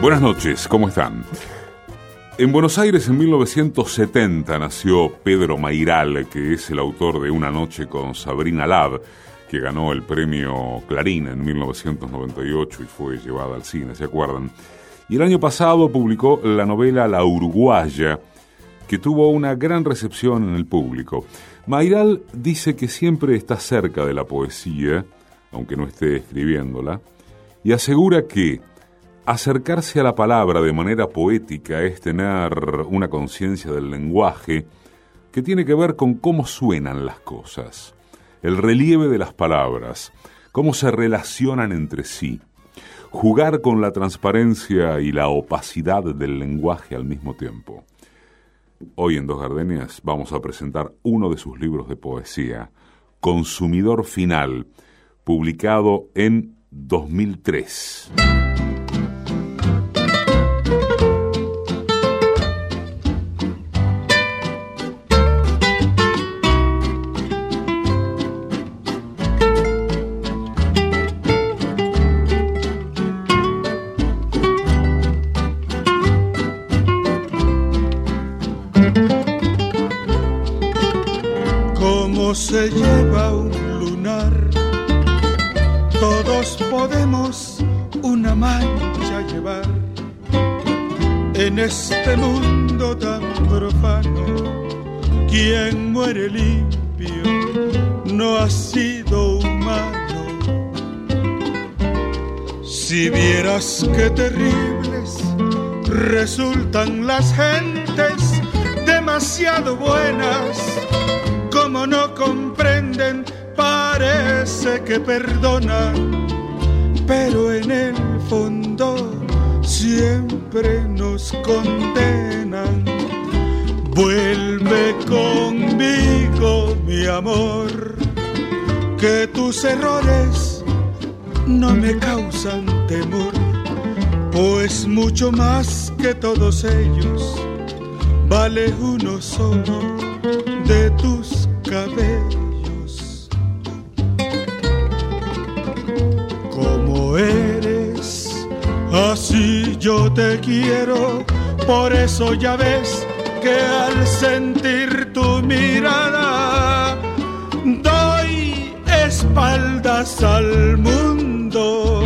Buenas noches, ¿cómo están? En Buenos Aires en 1970 nació Pedro Mairal, que es el autor de Una noche con Sabrina Lab, que ganó el premio Clarín en 1998 y fue llevada al cine, ¿se acuerdan? Y el año pasado publicó la novela La Uruguaya, que tuvo una gran recepción en el público. Mairal dice que siempre está cerca de la poesía, aunque no esté escribiéndola, y asegura que Acercarse a la palabra de manera poética es tener una conciencia del lenguaje que tiene que ver con cómo suenan las cosas, el relieve de las palabras, cómo se relacionan entre sí, jugar con la transparencia y la opacidad del lenguaje al mismo tiempo. Hoy en Dos Gardenias vamos a presentar uno de sus libros de poesía, Consumidor Final, publicado en 2003. Se lleva un lunar. Todos podemos una mancha llevar en este mundo tan profano. Quien muere limpio no ha sido humano. Si vieras qué terribles resultan las gentes demasiado buenas como no comprenden, parece que perdonan, pero en el fondo siempre nos condenan. Vuelve conmigo, mi amor, que tus errores no me causan temor, pues mucho más que todos ellos vale uno solo de tus cabellos. Como eres, así yo te quiero, por eso ya ves que al sentir tu mirada doy espaldas al mundo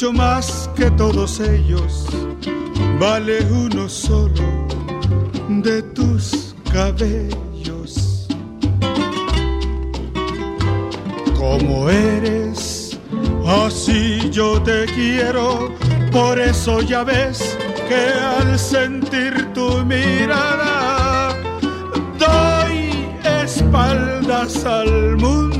mucho más que todos ellos. Vale uno solo de tus cabellos. Como eres, así yo te quiero, por eso ya ves que al sentir tu mirada doy espalda al mundo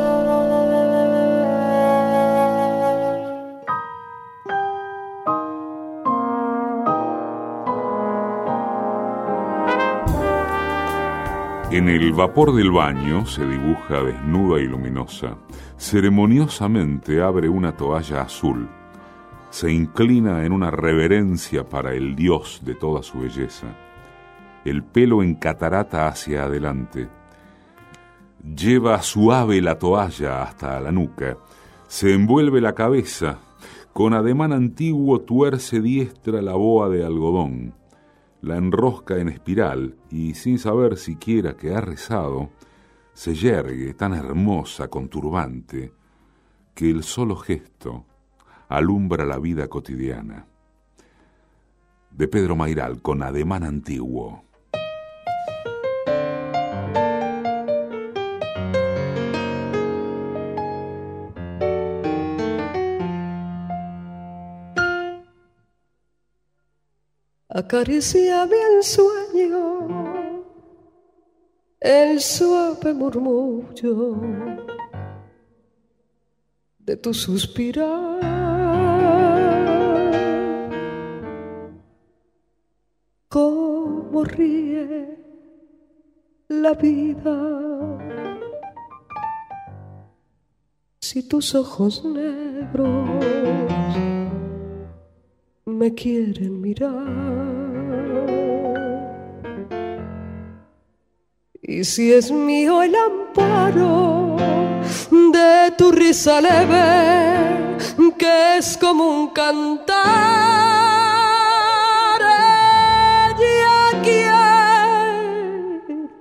En el vapor del baño se dibuja desnuda y luminosa. Ceremoniosamente abre una toalla azul. Se inclina en una reverencia para el dios de toda su belleza. El pelo en catarata hacia adelante. Lleva suave la toalla hasta la nuca, se envuelve la cabeza, con ademán antiguo tuerce diestra la boa de algodón, la enrosca en espiral y sin saber siquiera que ha rezado, se yergue tan hermosa con turbante que el solo gesto alumbra la vida cotidiana. De Pedro Mairal con ademán antiguo. Acaricia el sueño el suave murmullo de tu suspirar. Cómo ríe la vida si tus ojos negros me quieren mirar. Y si es mío el amparo de tu risa leve, que es como un cantar, ella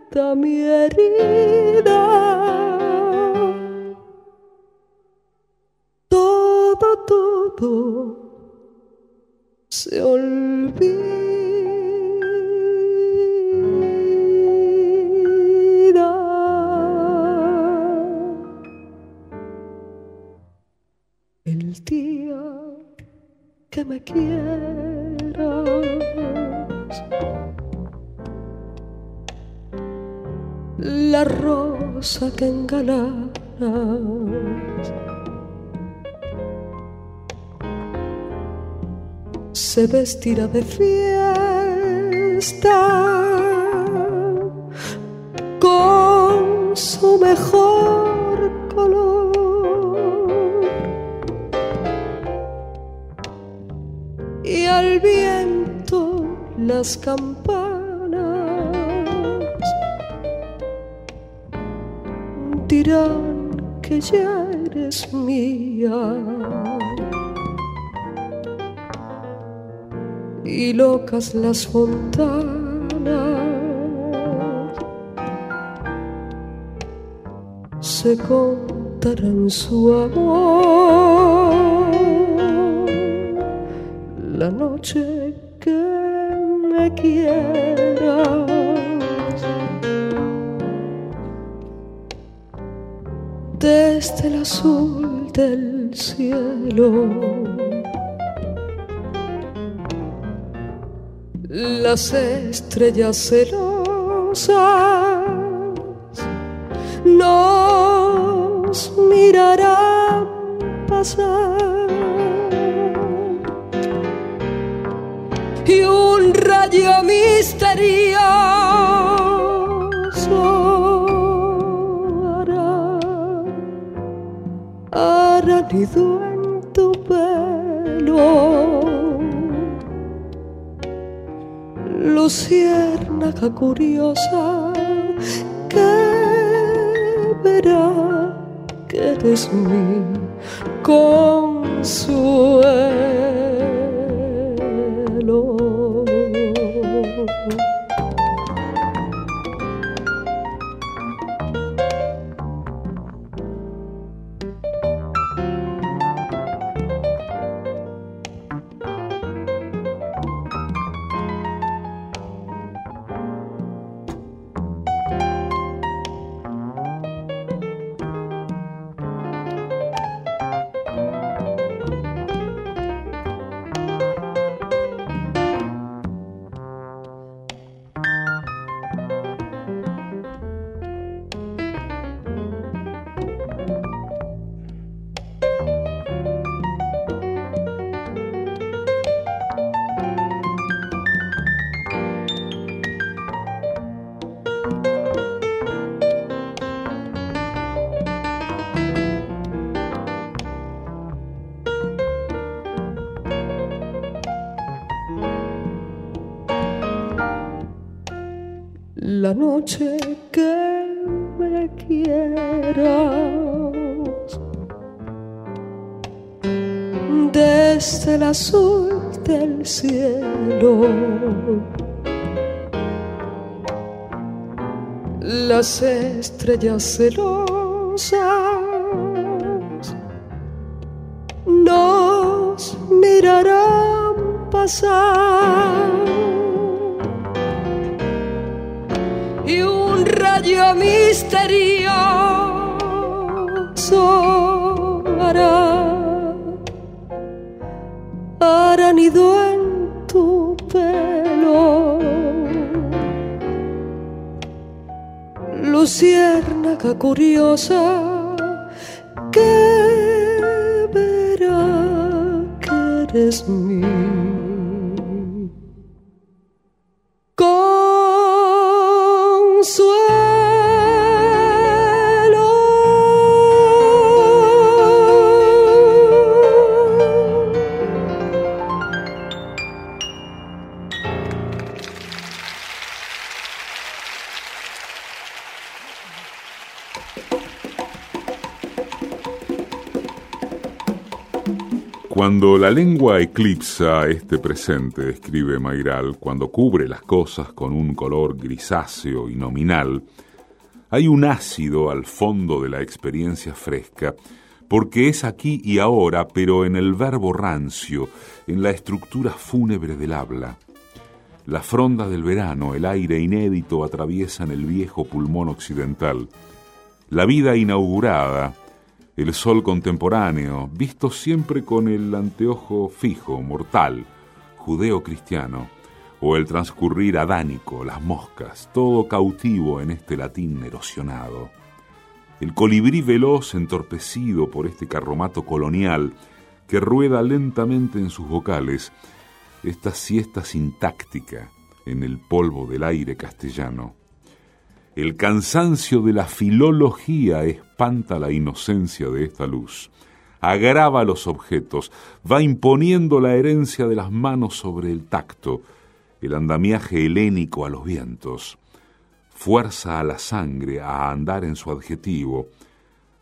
quieta mi herida. Todo, todo se olvida. que me quieras. La rosa que engalanas se vestirá de fiesta con su mejor color. al viento las campanas dirán que ya eres mía. Y locas las fontanas se contarán su amor la noche que me quieras. Desde el azul del cielo, las estrellas celosas nos mirarán pasar. Y un rayo misterioso hará, hará nido Curiosa que verá que eres mi consuelo. Noche que me quieras. Desde el azul del cielo, las estrellas celosas nos mirarán pasar. Luciérnaga curiosa que verá que eres mío. La lengua eclipsa este presente, escribe Mairal, cuando cubre las cosas con un color grisáceo y nominal, hay un ácido al fondo de la experiencia fresca, porque es aquí y ahora, pero en el verbo rancio, en la estructura fúnebre del habla. La fronda del verano, el aire inédito atraviesan el viejo pulmón occidental. La vida inaugurada, el sol contemporáneo, visto siempre con el anteojo fijo, mortal, judeo-cristiano, o el transcurrir adánico, las moscas, todo cautivo en este latín erosionado. El colibrí veloz entorpecido por este carromato colonial que rueda lentamente en sus vocales, esta siesta sintáctica en el polvo del aire castellano. El cansancio de la filología espanta la inocencia de esta luz, agrava los objetos, va imponiendo la herencia de las manos sobre el tacto, el andamiaje helénico a los vientos, fuerza a la sangre a andar en su adjetivo,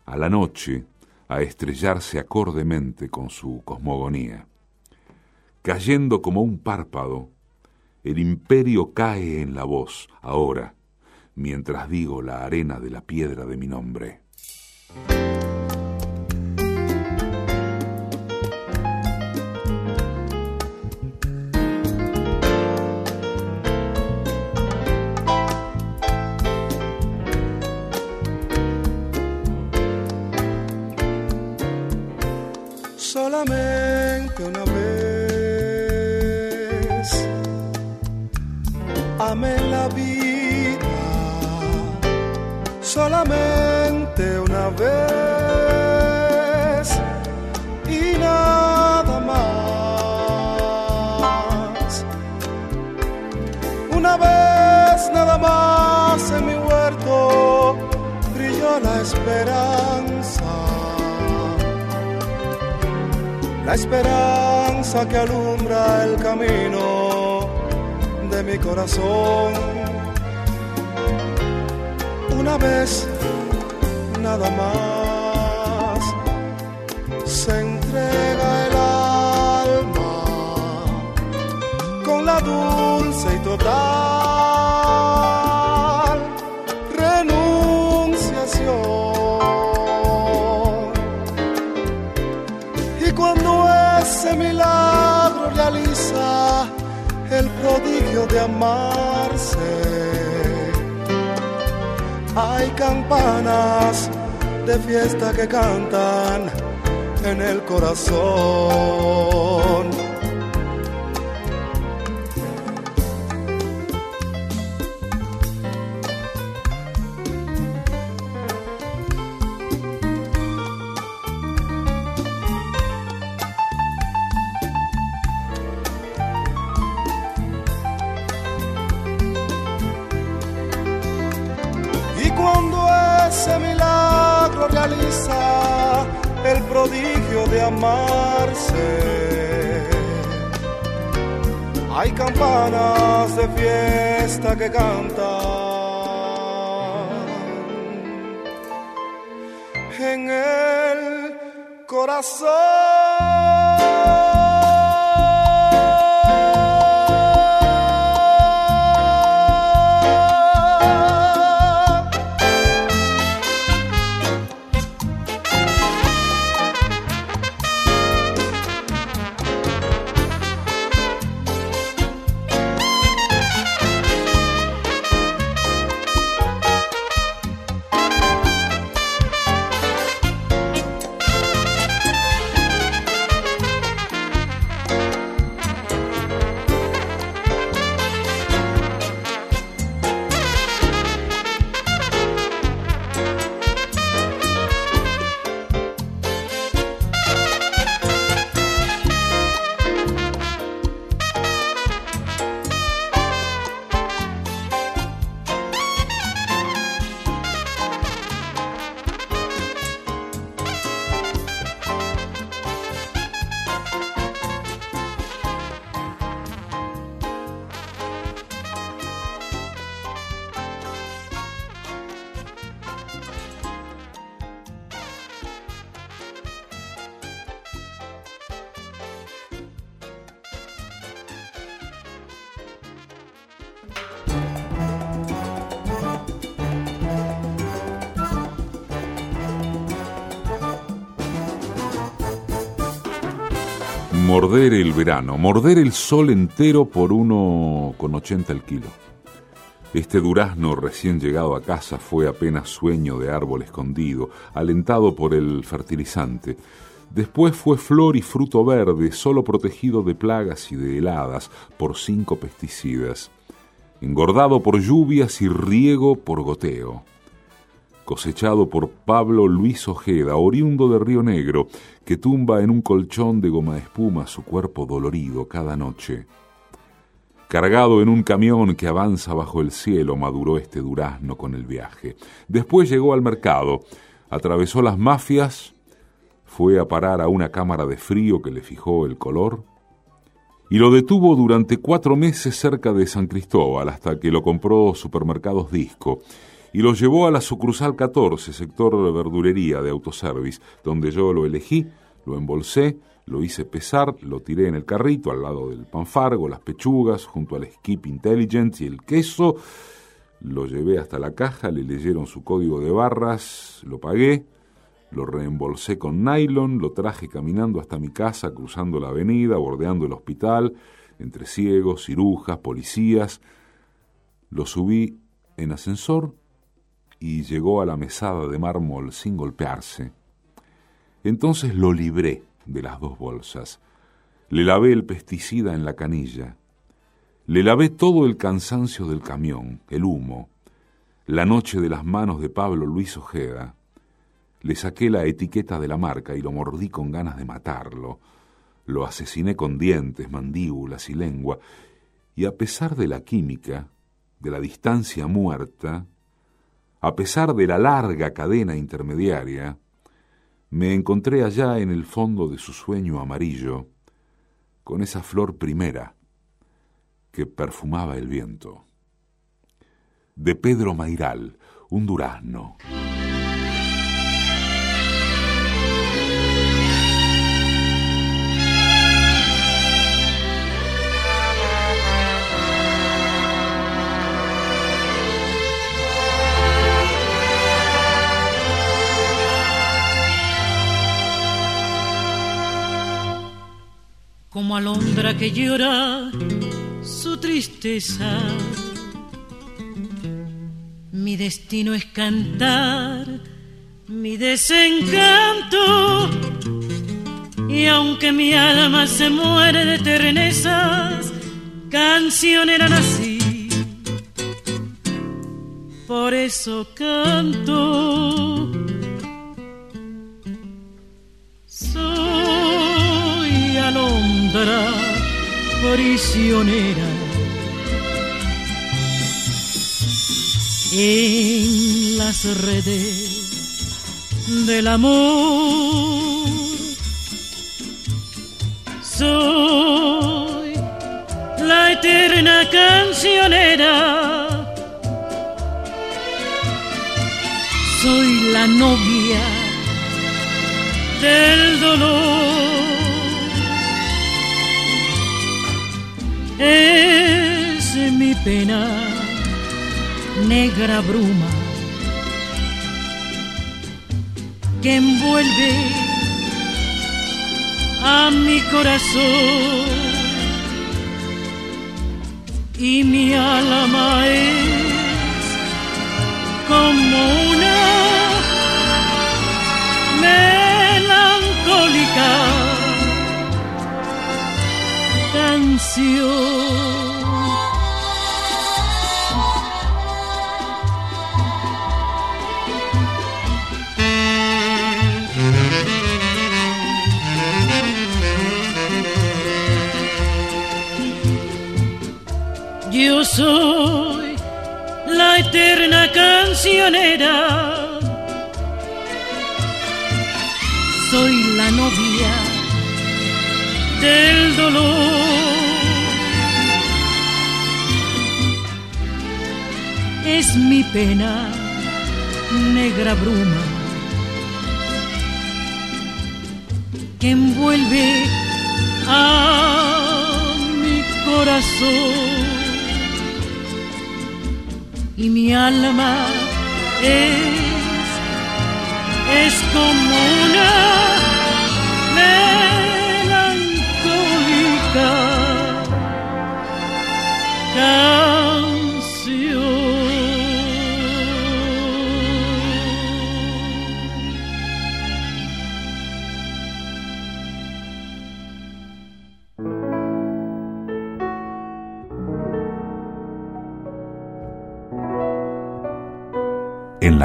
a la noche a estrellarse acordemente con su cosmogonía. Cayendo como un párpado, el imperio cae en la voz, ahora, mientras digo la arena de la piedra de mi nombre. Esperanza que alumbra el camino de mi corazón. Una vez nada más hay campanas de fiesta que cantan en el corazón. que cantan en el corazón. Morder el verano, morder el sol entero por uno con ochenta el kilo. Este durazno recién llegado a casa fue apenas sueño de árbol escondido, alentado por el fertilizante. Después fue flor y fruto verde, solo protegido de plagas y de heladas por cinco pesticidas, engordado por lluvias y riego por goteo cosechado por Pablo Luis Ojeda, oriundo de Río Negro, que tumba en un colchón de goma de espuma su cuerpo dolorido cada noche. Cargado en un camión que avanza bajo el cielo, maduró este durazno con el viaje. Después llegó al mercado, atravesó las mafias, fue a parar a una cámara de frío que le fijó el color y lo detuvo durante cuatro meses cerca de San Cristóbal hasta que lo compró Supermercados Disco y lo llevó a la sucursal 14, sector de verdurería de autoservice, donde yo lo elegí, lo embolsé, lo hice pesar, lo tiré en el carrito al lado del panfargo, las pechugas, junto al Skip Intelligence y el queso. Lo llevé hasta la caja, le leyeron su código de barras, lo pagué, lo reembolsé con nylon, lo traje caminando hasta mi casa, cruzando la avenida, bordeando el hospital, entre ciegos, cirujas, policías. Lo subí en ascensor y llegó a la mesada de mármol sin golpearse. Entonces lo libré de las dos bolsas. Le lavé el pesticida en la canilla. Le lavé todo el cansancio del camión, el humo, la noche de las manos de Pablo Luis Ojeda. Le saqué la etiqueta de la marca y lo mordí con ganas de matarlo. Lo asesiné con dientes, mandíbulas y lengua. Y a pesar de la química, de la distancia muerta, a pesar de la larga cadena intermediaria, me encontré allá en el fondo de su sueño amarillo, con esa flor primera que perfumaba el viento. De Pedro Mairal, un durazno. Como alondra que llora su tristeza. Mi destino es cantar mi desencanto y aunque mi alma se muere de ternezas, canción era nací. Por eso canto prisionera en las redes del amor. Soy la eterna cancionera. Soy la novia del dolor. Es mi pena, negra bruma, que envuelve a mi corazón. Y mi alma es como una melancólica canción. Yo soy la eterna cancionera. Del dolor. Es mi pena, negra bruma, que envuelve a mi corazón y mi alma es, es como una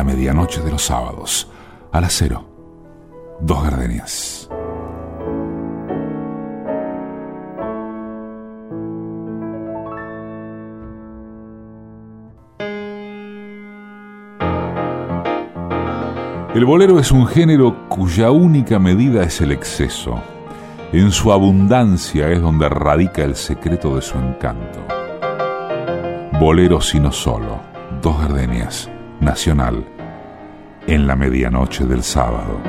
medianoche de los sábados, a las cero, dos gardenias. El bolero es un género cuya única medida es el exceso. En su abundancia es donde radica el secreto de su encanto. Bolero sino solo, dos gardenias, nacional, en la medianoche del sábado.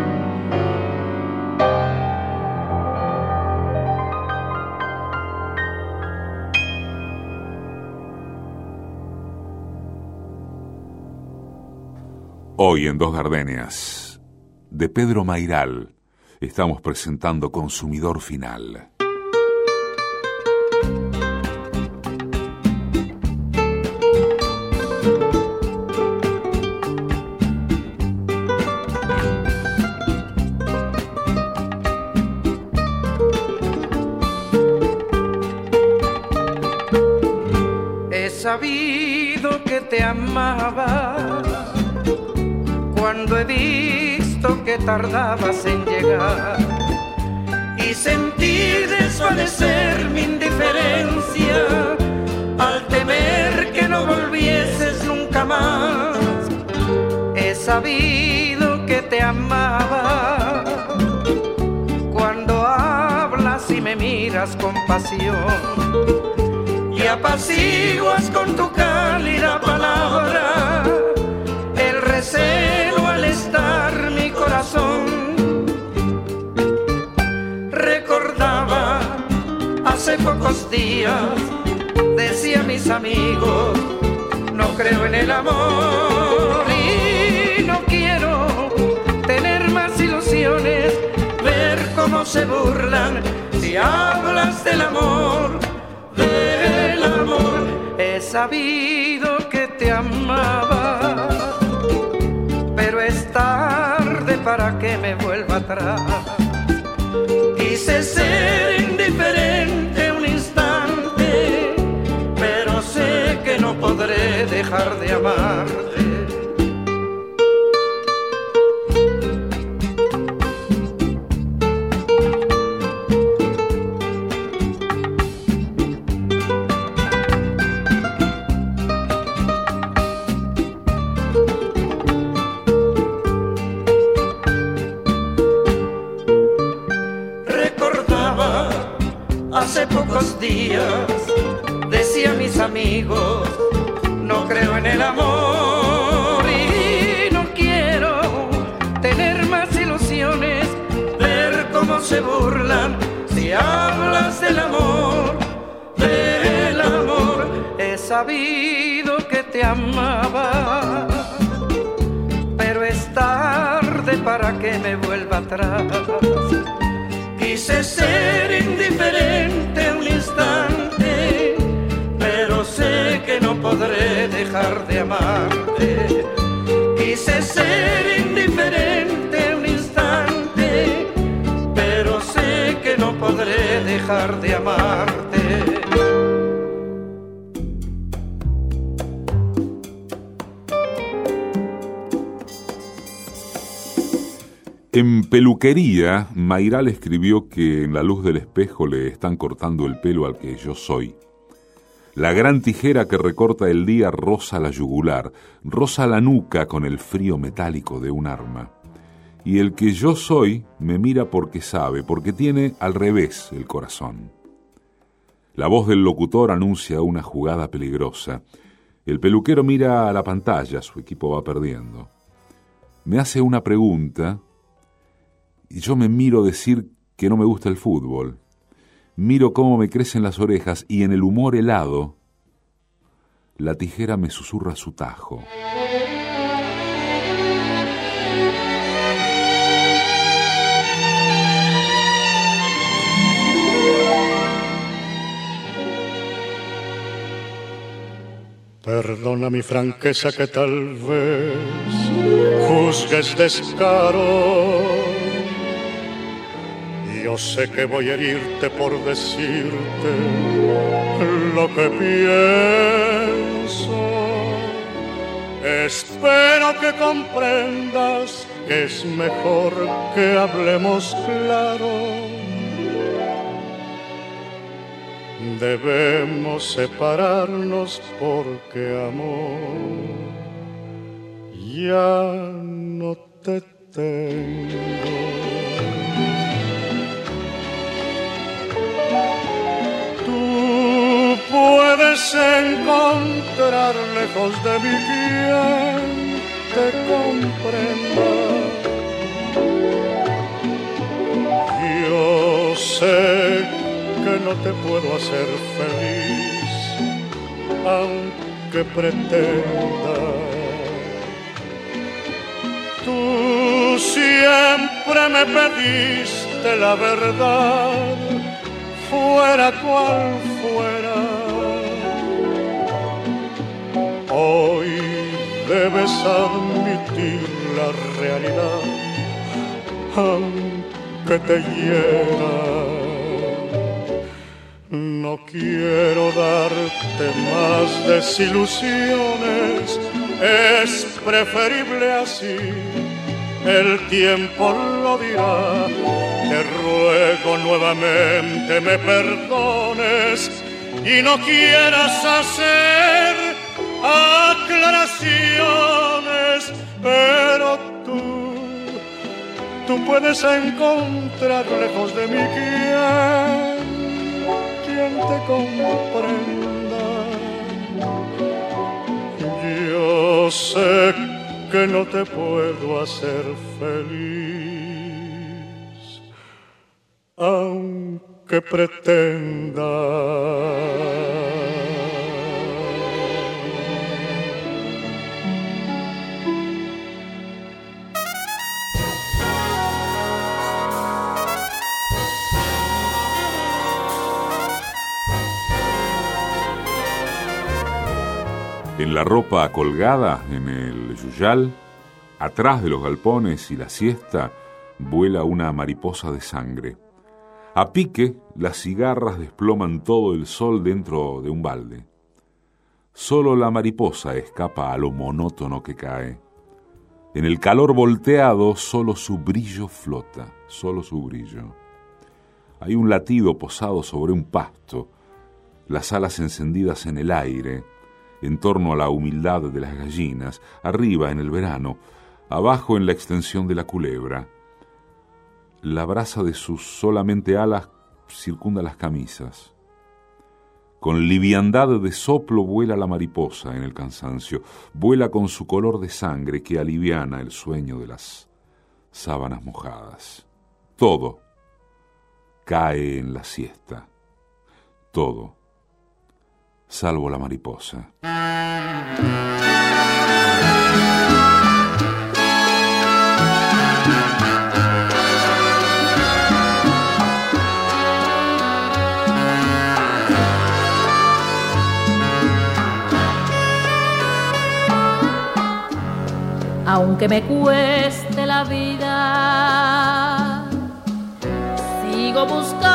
Hoy en Dos Gardenias, de Pedro Mairal, estamos presentando Consumidor Final. Sabido que te amaba cuando he visto que tardabas en llegar y sentí desvanecer mi indiferencia al temer que no volvieses nunca más. He sabido que te amaba cuando hablas y me miras con pasión apaciguas con tu cálida palabra el recelo al estar mi corazón. Recordaba hace pocos días, decía mis amigos, no creo en el amor y no quiero tener más ilusiones, ver cómo se burlan si hablas del amor del amor he sabido que te amaba, pero es tarde para que me vuelva atrás. Quise ser indiferente un instante, pero sé que no podré dejar de amarte. Decía mis amigos, no creo en el amor y no quiero tener más ilusiones, se burlan si hablas del amor, del amor. He sabido que te amaba, pero es tarde para que me vuelva atrás. Quise ser indiferente pero sé que no podré dejar de amarte. Quise ser indiferente un instante, pero sé que no podré dejar de amarte. Peluquería, Mayral escribió que en la luz del espejo le están cortando el pelo al que yo soy. La gran tijera que recorta el día roza la yugular, roza la nuca con el frío metálico de un arma. Y el que yo soy me mira porque sabe, porque tiene al revés el corazón. La voz del locutor anuncia una jugada peligrosa. El peluquero mira a la pantalla, su equipo va perdiendo. Me hace una pregunta y yo me miro decir que no me gusta el fútbol. Miro cómo me crecen las orejas y en el humor helado, la tijera me susurra su tajo. Perdona mi franqueza que tal vez juzgues descaro yo sé que voy a herirte por decirte lo que pienso. Espero que comprendas que es mejor que hablemos claro. Debemos separarnos porque amor ya no te tengo. Puedes encontrar lejos de mí quien te comprenda. Yo sé que no te puedo hacer feliz, aunque pretenda. Tú siempre me pediste la verdad, fuera cual fuera Hoy debes admitir la realidad, aunque te hiera. No quiero darte más desilusiones, es preferible así, el tiempo lo dirá. Te ruego nuevamente me perdones y no quieras hacer aclaraciones, pero tú, tú puedes encontrar lejos de mí quien, quien te comprenda. Yo sé que no te puedo hacer feliz, aunque pretenda. En la ropa colgada en el yuyal, atrás de los galpones y la siesta, vuela una mariposa de sangre. A pique, las cigarras desploman todo el sol dentro de un balde. Solo la mariposa escapa a lo monótono que cae. En el calor volteado, solo su brillo flota, solo su brillo. Hay un latido posado sobre un pasto, las alas encendidas en el aire, en torno a la humildad de las gallinas, arriba en el verano, abajo en la extensión de la culebra. La brasa de sus solamente alas circunda las camisas. Con liviandad de soplo vuela la mariposa en el cansancio, vuela con su color de sangre que aliviana el sueño de las sábanas mojadas. Todo, cae en la siesta. Todo, salvo la mariposa. aunque me cueste la vida, sigo buscando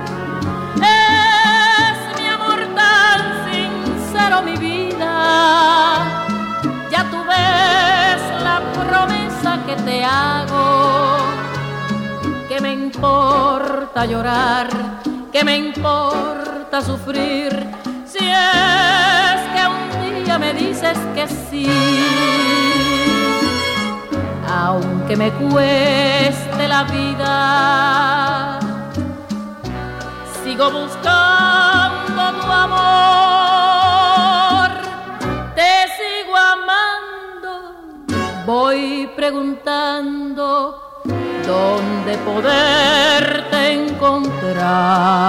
Ya tú ves la promesa que te hago. Que me importa llorar, que me importa sufrir, si es que un día me dices que sí aunque me cueste la vida, sigo buscando tu amor, voy preguntando dónde poderte encontrar.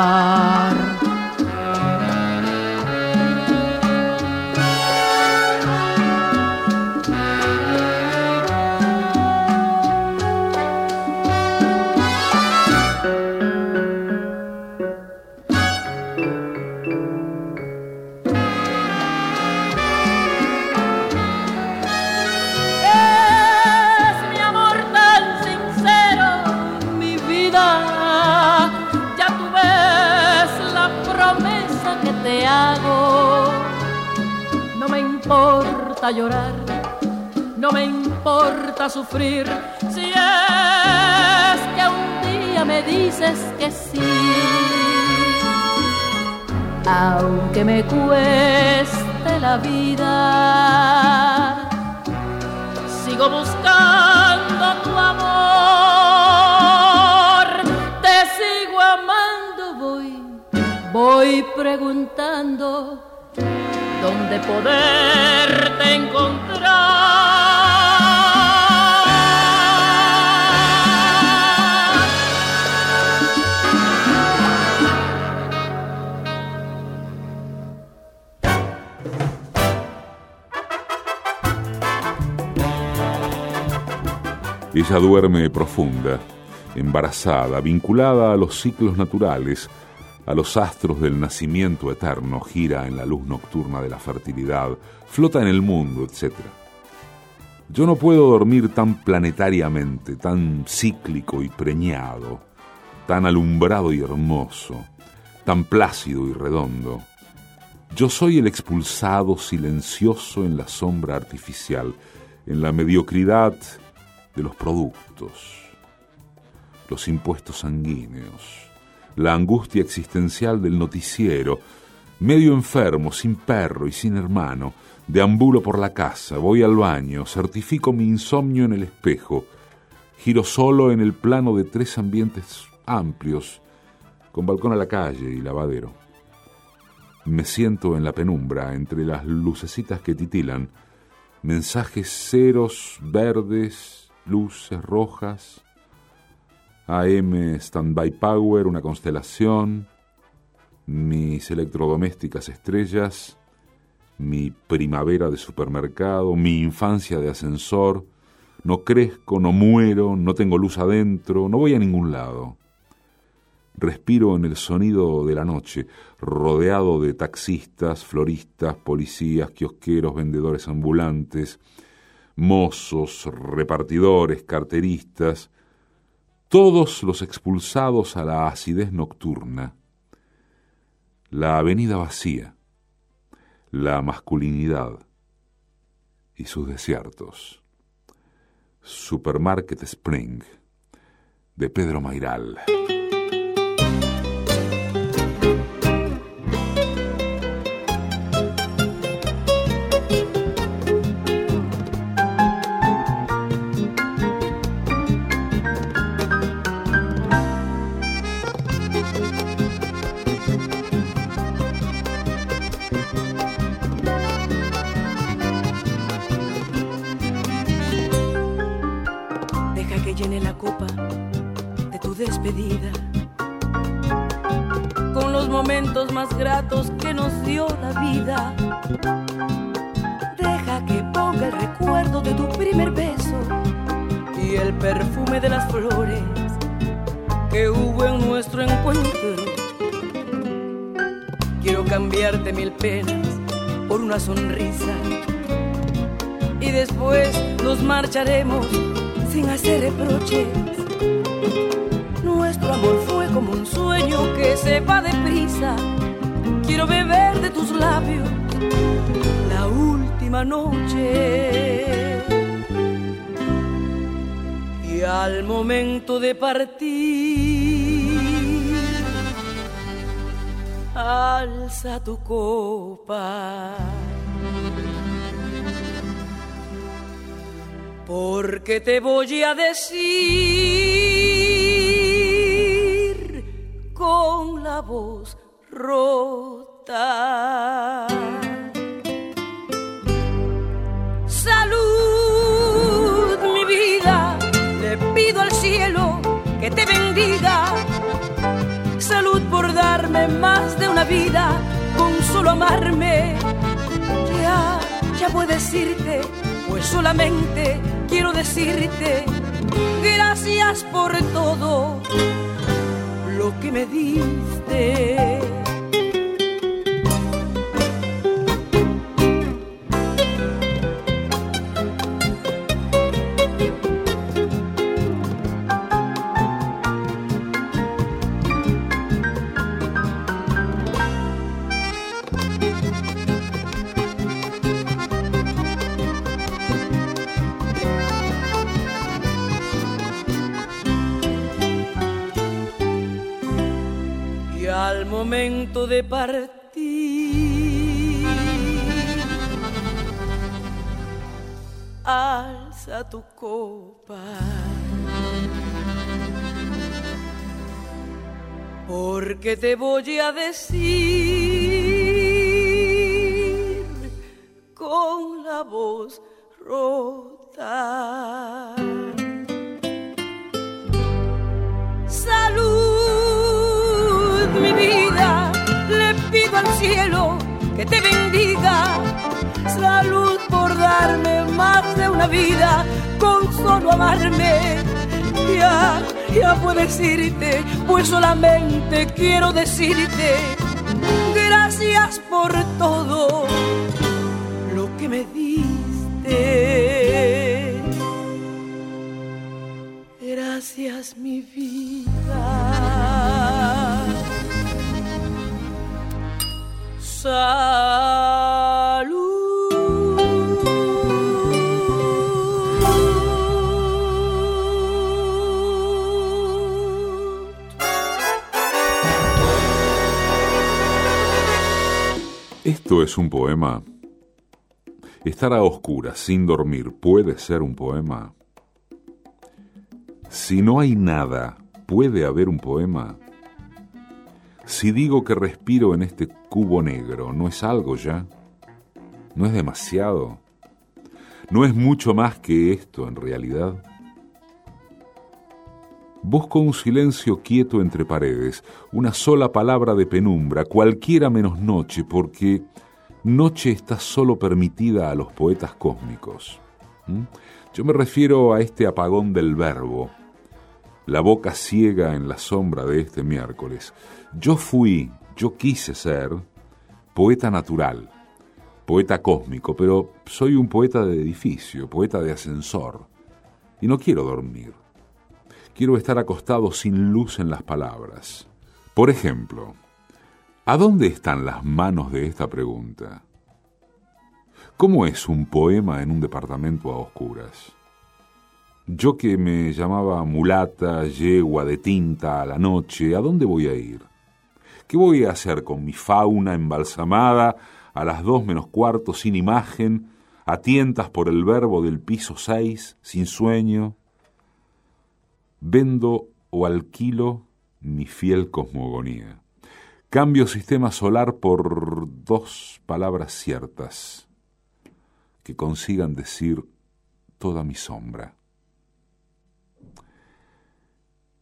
Llorar, no me importa sufrir si es que un día me dices que sí. Aunque me cueste la vida, sigo buscando tu amor, te sigo amando, voy, voy preguntando donde poderte encontrar. Ella duerme profunda, embarazada, vinculada a los ciclos naturales, a los astros del nacimiento eterno, gira en la luz nocturna de la fertilidad, flota en el mundo, etc. Yo no puedo dormir tan planetariamente, tan cíclico y preñado, tan alumbrado y hermoso, tan plácido y redondo. Yo soy el expulsado silencioso en la sombra artificial, en la mediocridad de los productos, los impuestos sanguíneos la angustia existencial del noticiero, medio enfermo, sin perro y sin hermano, deambulo por la casa, voy al baño, certifico mi insomnio en el espejo, giro solo en el plano de tres ambientes amplios, con balcón a la calle y lavadero. Me siento en la penumbra, entre las lucecitas que titilan, mensajes ceros, verdes, luces rojas, AM Standby Power, una constelación, mis electrodomésticas estrellas, mi primavera de supermercado, mi infancia de ascensor, no crezco, no muero, no tengo luz adentro, no voy a ningún lado. Respiro en el sonido de la noche, rodeado de taxistas, floristas, policías, kiosqueros, vendedores ambulantes, mozos, repartidores, carteristas, todos los expulsados a la acidez nocturna, la avenida vacía, la masculinidad y sus desiertos. Supermarket Spring, de Pedro Mairal. Que nos dio la vida. Deja que ponga el recuerdo de tu primer beso y el perfume de las flores que hubo en nuestro encuentro. Quiero cambiarte mil penas por una sonrisa y después nos marcharemos sin hacer reproches. Como un sueño que se va deprisa quiero beber de tus labios la última noche. Y al momento de partir, alza tu copa. Porque te voy a decir voz rota. Salud, mi vida, le pido al cielo que te bendiga. Salud por darme más de una vida con solo amarme. Ya, ya puedes irte, pues solamente quiero decirte gracias por todo lo que me diste. Partir. Alza tu copa. Porque te voy a decir Ya, ya puedes irte, pues solamente quiero decirte gracias por todo lo que me diste. Gracias mi vida. Esto es un poema. Estar a oscuras sin dormir puede ser un poema. Si no hay nada, ¿puede haber un poema? Si digo que respiro en este cubo negro, ¿no es algo ya? ¿No es demasiado? ¿No es mucho más que esto en realidad? Busco un silencio quieto entre paredes, una sola palabra de penumbra, cualquiera menos noche, porque noche está solo permitida a los poetas cósmicos. ¿Mm? Yo me refiero a este apagón del verbo, la boca ciega en la sombra de este miércoles. Yo fui, yo quise ser poeta natural, poeta cósmico, pero soy un poeta de edificio, poeta de ascensor, y no quiero dormir. Quiero estar acostado sin luz en las palabras. Por ejemplo, ¿a dónde están las manos de esta pregunta? ¿Cómo es un poema en un departamento a oscuras? Yo que me llamaba mulata, yegua de tinta a la noche, ¿a dónde voy a ir? ¿Qué voy a hacer con mi fauna embalsamada a las dos menos cuarto sin imagen, a tientas por el verbo del piso seis, sin sueño? Vendo o alquilo mi fiel cosmogonía. Cambio sistema solar por dos palabras ciertas que consigan decir toda mi sombra.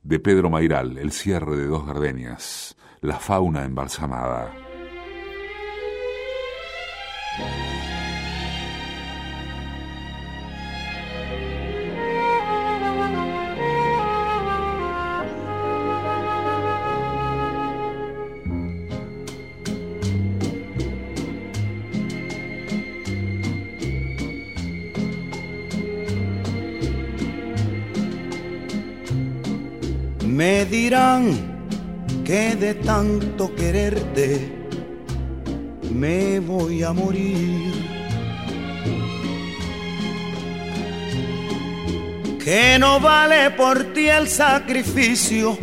De Pedro Mairal, el cierre de dos gardenias, la fauna embalsamada. Dirán que de tanto quererte me voy a morir. Que no vale por ti el sacrificio,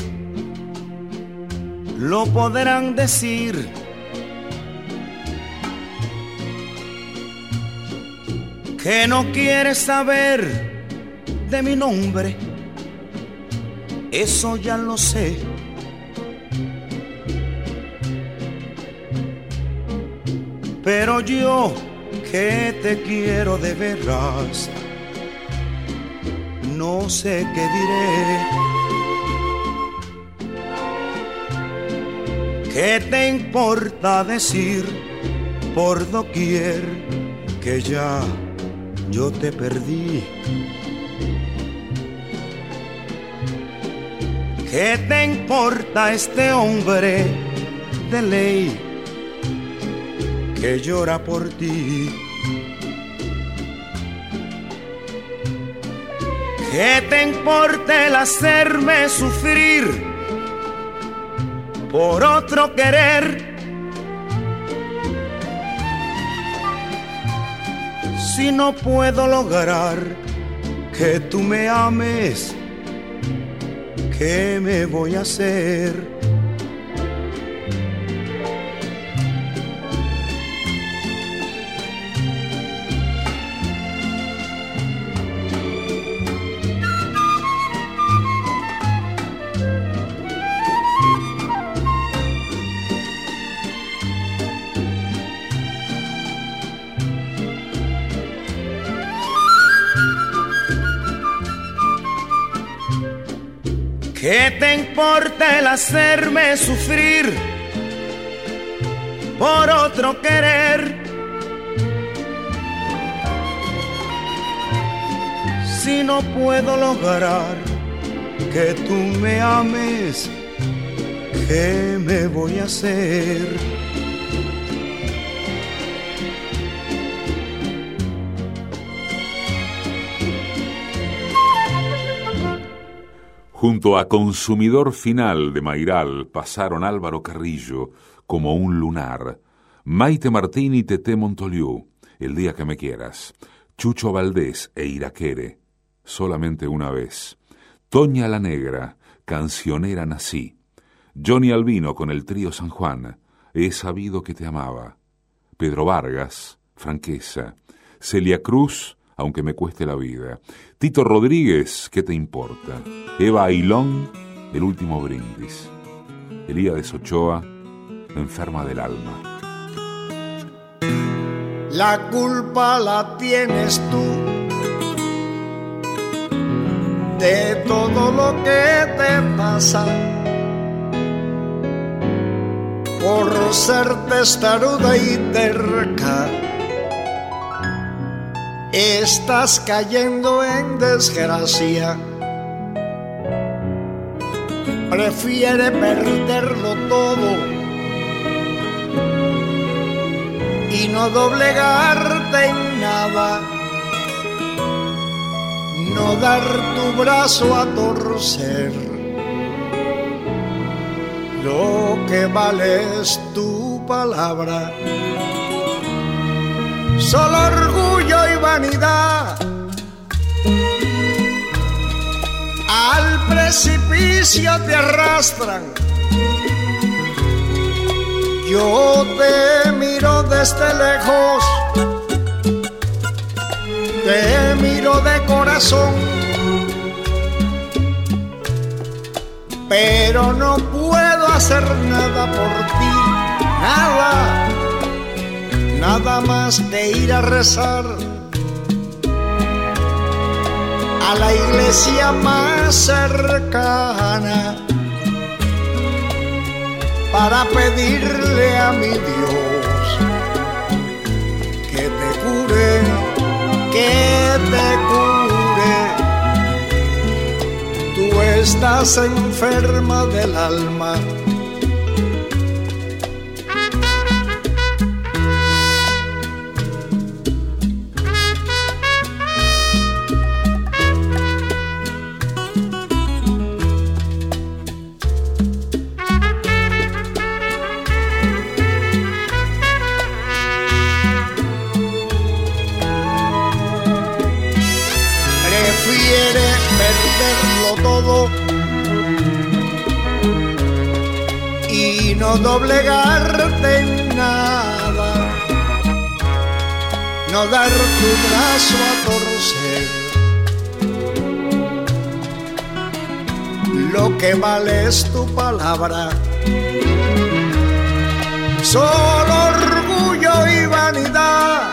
lo podrán decir. Que no quieres saber de mi nombre eso ya lo sé. Pero yo que te quiero de veras, no sé qué diré. ¿Qué te importa decir por doquier que ya yo te perdí? ¿Qué te importa este hombre de ley que llora por ti? ¿Qué te importa el hacerme sufrir por otro querer? Si no puedo lograr que tú me ames, ¿qué me voy a hacer? ¿Qué te importa el hacerme sufrir por otro querer? Si no puedo lograr que tú me ames, ¿qué me voy a hacer? Junto a Consumidor Final de Mairal pasaron Álvaro Carrillo como un lunar, Maite Martín y Tete Montoliu, El día que me quieras, Chucho Valdés e Iraquere, solamente una vez, Toña la Negra, Cancionera Nací, Johnny Albino con el trío San Juan, He sabido que te amaba, Pedro Vargas, Franqueza, Celia Cruz, aunque me cueste la vida. Tito Rodríguez, ¿qué te importa? Eva Ailón, El último brindis. Elías Ochoa, Enferma del alma. La culpa la tienes tú de todo lo que te pasa por ser testaruda y terca estás cayendo en desgracia. Prefiere perderlo todo y no doblegarte en nada. No dar tu brazo a torcer. Lo que vale es tu palabra solo orgullo y vanidad. Precipicio te arrastran. Yo te miro desde lejos, te miro de corazón, pero no puedo hacer nada por ti, nada, nada más que ir a rezar a la iglesia más cercana para pedirle a mi Dios que te cure, que te cure. Tú estás enferma del alma doblegarte en nada, no dar tu brazo a torcer. Lo que vale es tu palabra, solo orgullo y vanidad.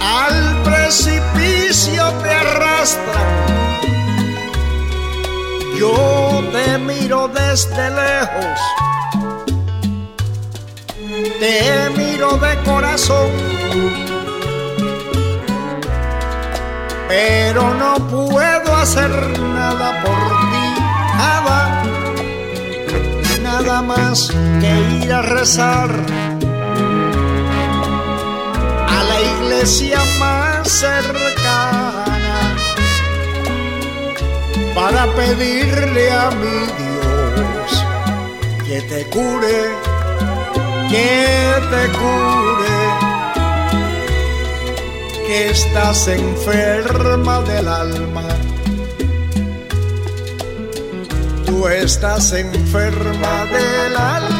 Al precipicio te arrastran yo te miro desde lejos, te miro de corazón, pero no puedo hacer nada por ti, nada, nada más que ir a rezar a la iglesia más cercana para pedirle a mi Dios que te cure, que te cure, que estás enferma del alma. Tú estás enferma del alma.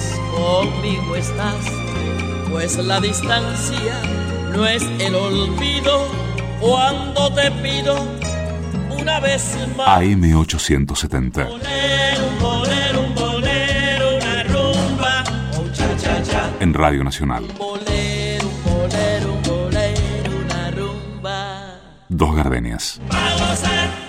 conmigo estás, pues la distancia no es el olvido cuando te pido una vez más. AM870. Bolero, un bolero, una rumba, oh, cha, cha, cha. En Radio Nacional. Bolero, un bolero, un bolero, una rumba. Dos gardenias. Vamos a